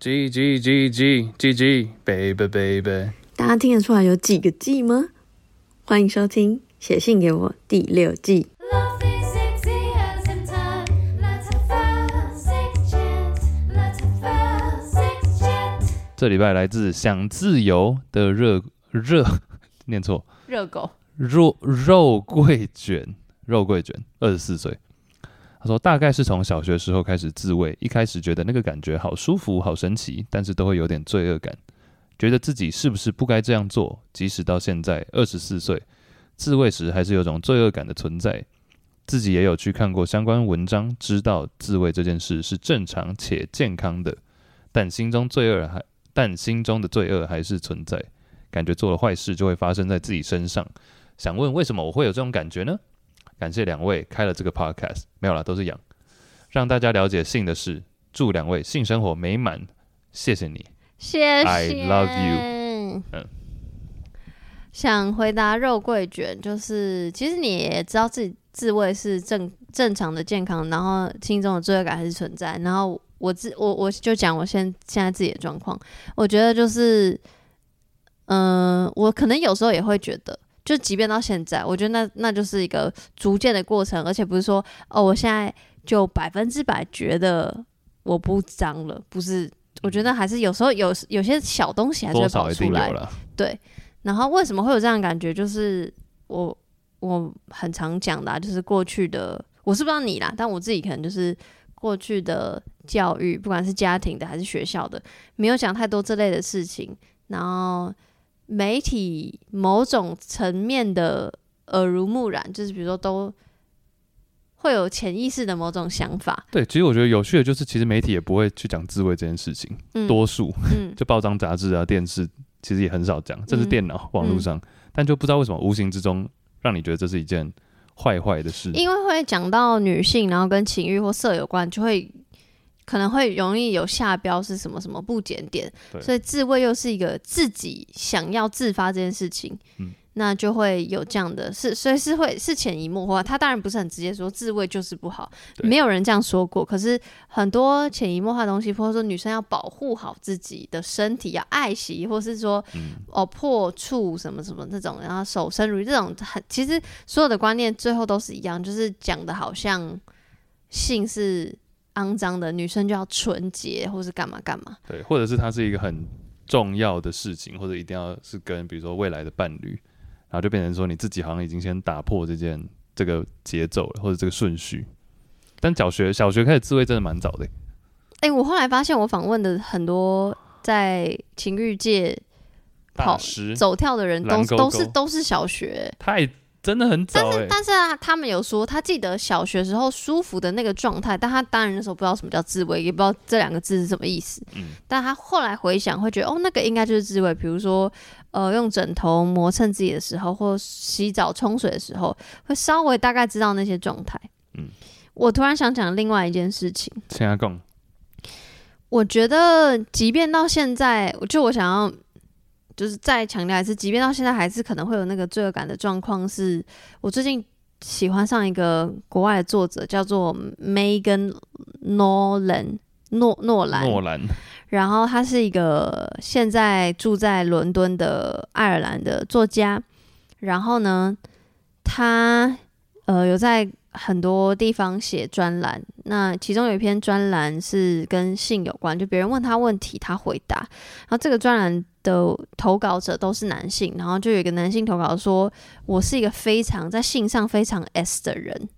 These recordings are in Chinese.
G G G G G G baby baby，大家听得出来有几个 G 吗？欢迎收听《写信给我》第六季。这礼拜来自想自由的热热，念错，热狗肉肉桂卷，肉桂卷，二十四岁。他说：“大概是从小学时候开始自慰，一开始觉得那个感觉好舒服、好神奇，但是都会有点罪恶感，觉得自己是不是不该这样做。即使到现在二十四岁，自慰时还是有种罪恶感的存在。自己也有去看过相关文章，知道自慰这件事是正常且健康的，但心中罪恶还但心中的罪恶还是存在，感觉做了坏事就会发生在自己身上。想问为什么我会有这种感觉呢？”感谢两位开了这个 podcast，没有啦，都是养，让大家了解性的事。祝两位性生活美满，谢谢你，谢谢，I love you。嗯，想回答肉桂卷，就是其实你也知道自己自慰是正正常的、健康，然后心中的罪恶感还是存在。然后我自我我就讲我现现在自己的状况，我觉得就是，嗯、呃，我可能有时候也会觉得。就即便到现在，我觉得那那就是一个逐渐的过程，而且不是说哦，我现在就百分之百觉得我不脏了，不是，我觉得还是有时候有有些小东西还是会跑出来，对。然后为什么会有这样的感觉？就是我我很常讲的啊，就是过去的，我是不知道你啦，但我自己可能就是过去的教育，不管是家庭的还是学校的，没有讲太多这类的事情，然后。媒体某种层面的耳濡目染，就是比如说都会有潜意识的某种想法。对，其实我觉得有趣的就是，其实媒体也不会去讲自慰这件事情，嗯、多数，嗯、就报章杂志啊、电视，其实也很少讲，这是电脑、嗯、网络上，但就不知道为什么无形之中让你觉得这是一件坏坏的事。因为会讲到女性，然后跟情欲或色有关，就会。可能会容易有下标是什么什么不检点，所以自慰又是一个自己想要自发这件事情，嗯、那就会有这样的是，所以是会是潜移默化。他当然不是很直接说自慰就是不好，没有人这样说过。可是很多潜移默化的东西，或者说女生要保护好自己的身体，要爱惜，或是说、嗯、哦破处什么什么这种，然后守身如玉这种，很其实所有的观念最后都是一样，就是讲的好像性是。肮脏的女生就要纯洁，或是干嘛干嘛？对，或者是它是一个很重要的事情，或者一定要是跟比如说未来的伴侣，然后就变成说你自己好像已经先打破这件这个节奏了，或者这个顺序。但小学小学开始自慰真的蛮早的。哎、欸，我后来发现我访问的很多在情欲界跑走跳的人都都是都是小学太。真的很早，欸，但是但是啊，他们有说他记得小学时候舒服的那个状态，但他当然那时候不知道什么叫自慰，也不知道这两个字是什么意思。嗯，但他后来回想会觉得，哦，那个应该就是自慰，比如说呃，用枕头磨蹭自己的时候，或洗澡冲水的时候，会稍微大概知道那些状态。嗯，我突然想讲另外一件事情，请阿贡，我觉得即便到现在，就我想要。就是再强调一次，即便到现在还是可能会有那个罪恶感的状况。是我最近喜欢上一个国外的作者，叫做 Megan Nolan 诺诺兰诺兰，然后他是一个现在住在伦敦的爱尔兰的作家。然后呢，他呃有在很多地方写专栏，那其中有一篇专栏是跟性有关，就别人问他问题，他回答。然后这个专栏的投稿者都是男性，然后就有一个男性投稿说：“我是一个非常在性上非常 S 的人，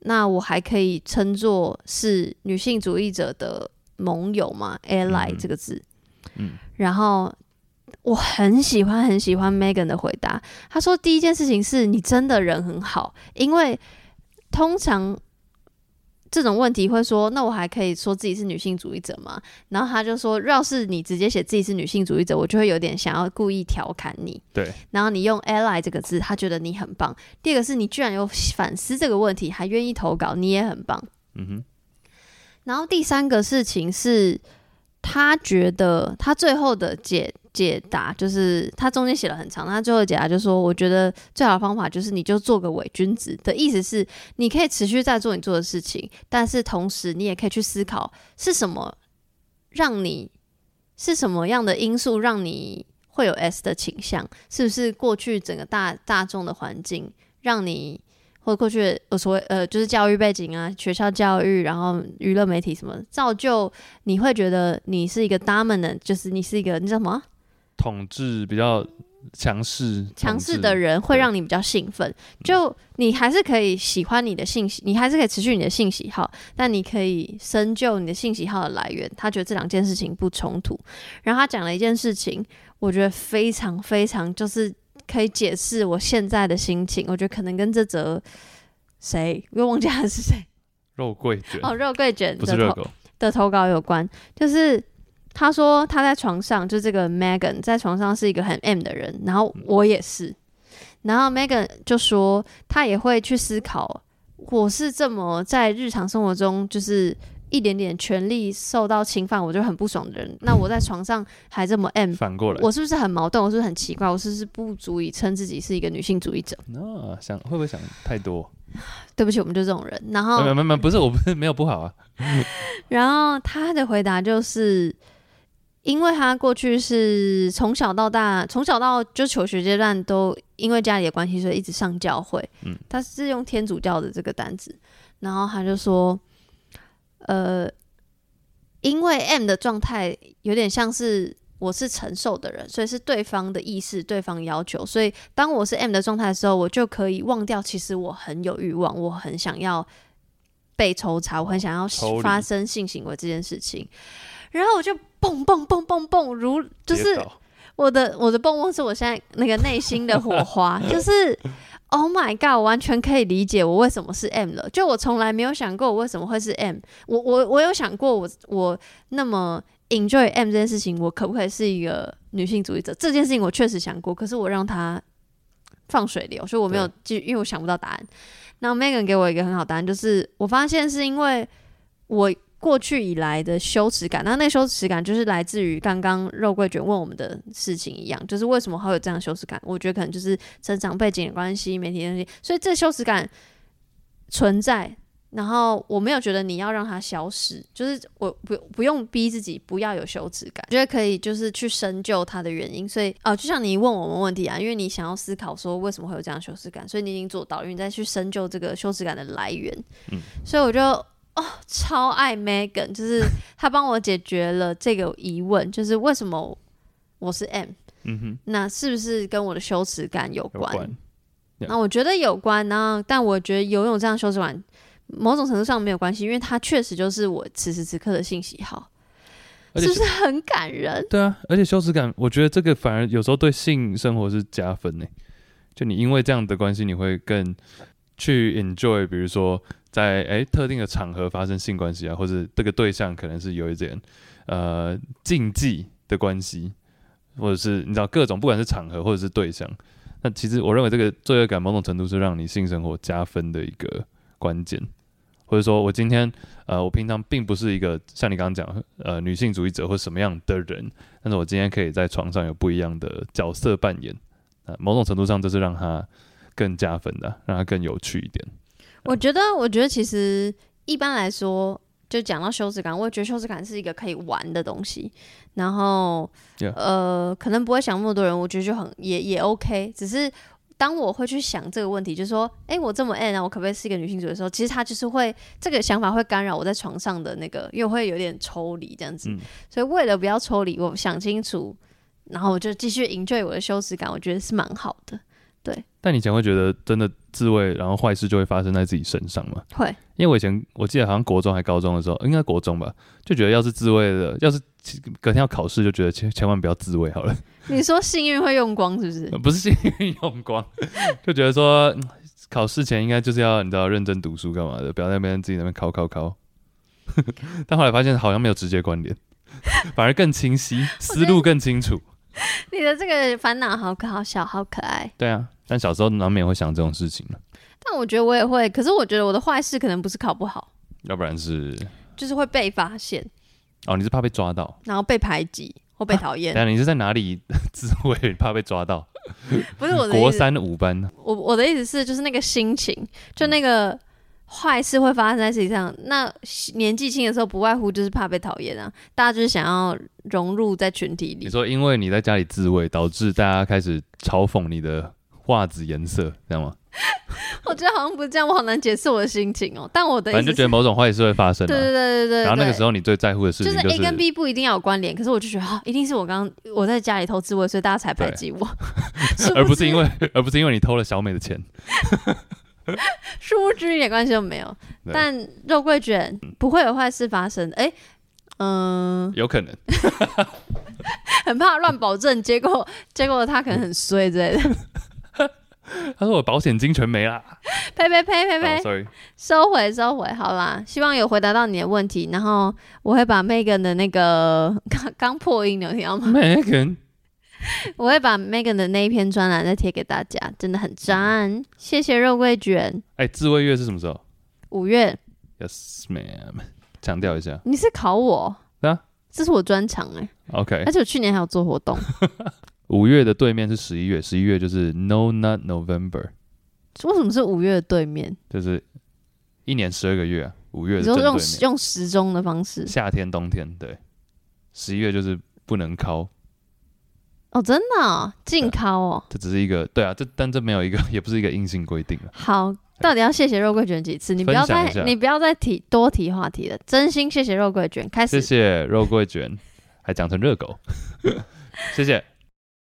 那我还可以称作是女性主义者的盟友吗？Ally 这个字。”嗯，然后我很喜欢很喜欢 Megan 的回答，他说：“第一件事情是你真的人很好，因为。”通常这种问题会说，那我还可以说自己是女性主义者吗？然后他就说，要是你直接写自己是女性主义者，我就会有点想要故意调侃你。对。然后你用 ally 这个字，他觉得你很棒。第二个是你居然有反思这个问题，还愿意投稿，你也很棒。嗯哼。然后第三个事情是，他觉得他最后的解。解答就是他中间写了很长，他最后解答就是说，我觉得最好的方法就是你就做个伪君子的意思是，你可以持续在做你做的事情，但是同时你也可以去思考是什么让你是什么样的因素让你会有 S 的倾向？是不是过去整个大大众的环境让你，或者过去呃所谓呃就是教育背景啊，学校教育，然后娱乐媒体什么造就你会觉得你是一个 dominant，就是你是一个你知道什么？统治比较。强势强势的人会让你比较兴奋，就你还是可以喜欢你的性喜，你还是可以持续你的性喜好，但你可以深究你的性喜好的来源。他觉得这两件事情不冲突。然后他讲了一件事情，我觉得非常非常就是可以解释我现在的心情。我觉得可能跟这则谁我又忘记他是谁，肉桂卷哦，肉桂卷不是热狗的投稿有关，就是。他说他在床上，就这个 Megan 在床上是一个很 M 的人，然后我也是。然后 Megan 就说他也会去思考，我是这么在日常生活中就是一点点权利受到侵犯，我就很不爽的人。那我在床上还这么 M，反过来，我是不是很矛盾？我是不是很奇怪？我是不是不足以称自己是一个女性主义者？那想会不会想太多？对不起，我们就这种人。然后没有没有，不是，我不是没有不好啊。然后他的回答就是。因为他过去是从小到大，从小到就求学阶段都因为家里的关系，所以一直上教会。嗯，他是用天主教的这个单子，然后他就说，呃，因为 M 的状态有点像是我是承受的人，所以是对方的意识、对方要求，所以当我是 M 的状态的时候，我就可以忘掉，其实我很有欲望，我很想要被抽查，我很想要发生性行为这件事情。然后我就蹦蹦蹦蹦蹦，如就是我的我的蹦蹦是我现在那个内心的火花，就是 Oh my God，我完全可以理解我为什么是 M 了。就我从来没有想过我为什么会是 M，我我我有想过我我那么 enjoy M 这件事情，我可不可以是一个女性主义者？这件事情我确实想过，可是我让它放水流，所以我没有记，因为我想不到答案。那 Megan 给我一个很好答案，就是我发现是因为我。过去以来的羞耻感，那那羞耻感就是来自于刚刚肉桂卷问我们的事情一样，就是为什么会有这样羞耻感？我觉得可能就是成长背景的关系、媒体的关系，所以这羞耻感存在。然后我没有觉得你要让它消失，就是我不不用逼自己不要有羞耻感，觉得可以就是去深究它的原因。所以哦、呃，就像你问我们问题啊，因为你想要思考说为什么会有这样羞耻感，所以你已经做到，因为你再去深究这个羞耻感的来源。嗯，所以我就。哦，超爱 Megan，就是 他帮我解决了这个疑问，就是为什么我是 M？嗯哼，那是不是跟我的羞耻感有关？那、我觉得有关呢，但我觉得游泳这样羞耻感，某种程度上没有关系，因为它确实就是我此时此刻的性喜好，是不是很感人？对啊，而且羞耻感，我觉得这个反而有时候对性生活是加分呢。就你因为这样的关系，你会更去 enjoy，比如说。在诶、特定的场合发生性关系啊，或者这个对象可能是有一点呃禁忌的关系，或者是你知道各种不管是场合或者是对象，那其实我认为这个罪恶感某种程度是让你性生活加分的一个关键，或者说我今天呃我平常并不是一个像你刚刚讲呃女性主义者或什么样的人，但是我今天可以在床上有不一样的角色扮演，呃某种程度上这是让他更加分的，让它更有趣一点。我觉得，我觉得其实一般来说，就讲到羞耻感，我觉得羞耻感是一个可以玩的东西。然后，yeah. 呃，可能不会想那么多人，我觉得就很也也 OK。只是当我会去想这个问题，就是说，哎，我这么 M 啊，我可不可以是一个女性主义的时候，其实他就是会这个想法会干扰我在床上的那个，因为我会有点抽离这样子。嗯。所以为了不要抽离，我想清楚，然后我就继续 enjoy 我的羞耻感，我觉得是蛮好的。对，但你以前会觉得真的自慰，然后坏事就会发生在自己身上吗？会，因为我以前我记得好像国中还高中的时候，应该国中吧，就觉得要是自慰的，要是隔天要考试，就觉得千千万不要自慰好了。你说幸运会用光是不是？不是幸运用光，就觉得说考试前应该就是要你知道认真读书干嘛的，不要在那边自己那边考考考。但后来发现好像没有直接关联，反而更清晰，思路更清楚。你的这个烦恼好可好小，好可爱。对啊。但小时候难免会想这种事情。但我觉得我也会，可是我觉得我的坏事可能不是考不好，要不然是就是会被发现。哦，你是怕被抓到，然后被排挤或被讨厌。等下你是在哪里 自慰？怕被抓到？不是我的国三五班。我我的意思是，就是那个心情，就那个、坏事会发生在自己上。那年纪轻的时候，不外乎就是怕被讨厌啊，大家就是想要融入在群体里。你说，因为你在家里自慰，导致大家开始嘲讽你的袜子颜色，这样吗？我觉得好像不是这样，我好难解释我的心情哦。但我的反正就觉得某种坏事会发生。对对对对对。然后那个时候你最在乎的事情就是 A 跟 B 不一定要有关联，可是我就觉得啊，一定是我刚我在家里偷自慰，所以大家才排挤我，而不是因为 而不是因为你偷了小美的钱。殊不知一点关系都没有。但肉桂卷不会有坏事发生。哎，嗯，有可能。很怕乱保证，结果结果他可能很衰之类的。他说我保险金全没了，呸呸呸呸呸，sorry，收回收回，好啦，希望有回答到你的问题，然后我会把 Megan 的那个 刚刚破音，你有听到吗？Megan，我会把 Megan 的那一篇专栏再贴给大家，真的很赞，谢谢肉桂卷。哎，自慰月是什么时候？五月。Yes, ma'am。强调一下，你是考我？啊，这是我专长哎。OK，而且我去年还有做活动。五月的对面是十一月，十一月就是 No Not November。为什么是五月的对面？就是一年十二个月啊，五月的正对面。用用时钟的方式，夏天、冬天，对。十一月就是不能考。哦，真的禁考哦。这只是一个对啊，这但这没有一个，也不是一个硬性规定。好，到底要谢谢肉桂卷几次？你不要再你不要再提多提话题了。真心谢谢肉桂卷，开始。谢谢肉桂卷，还讲成热狗，谢谢。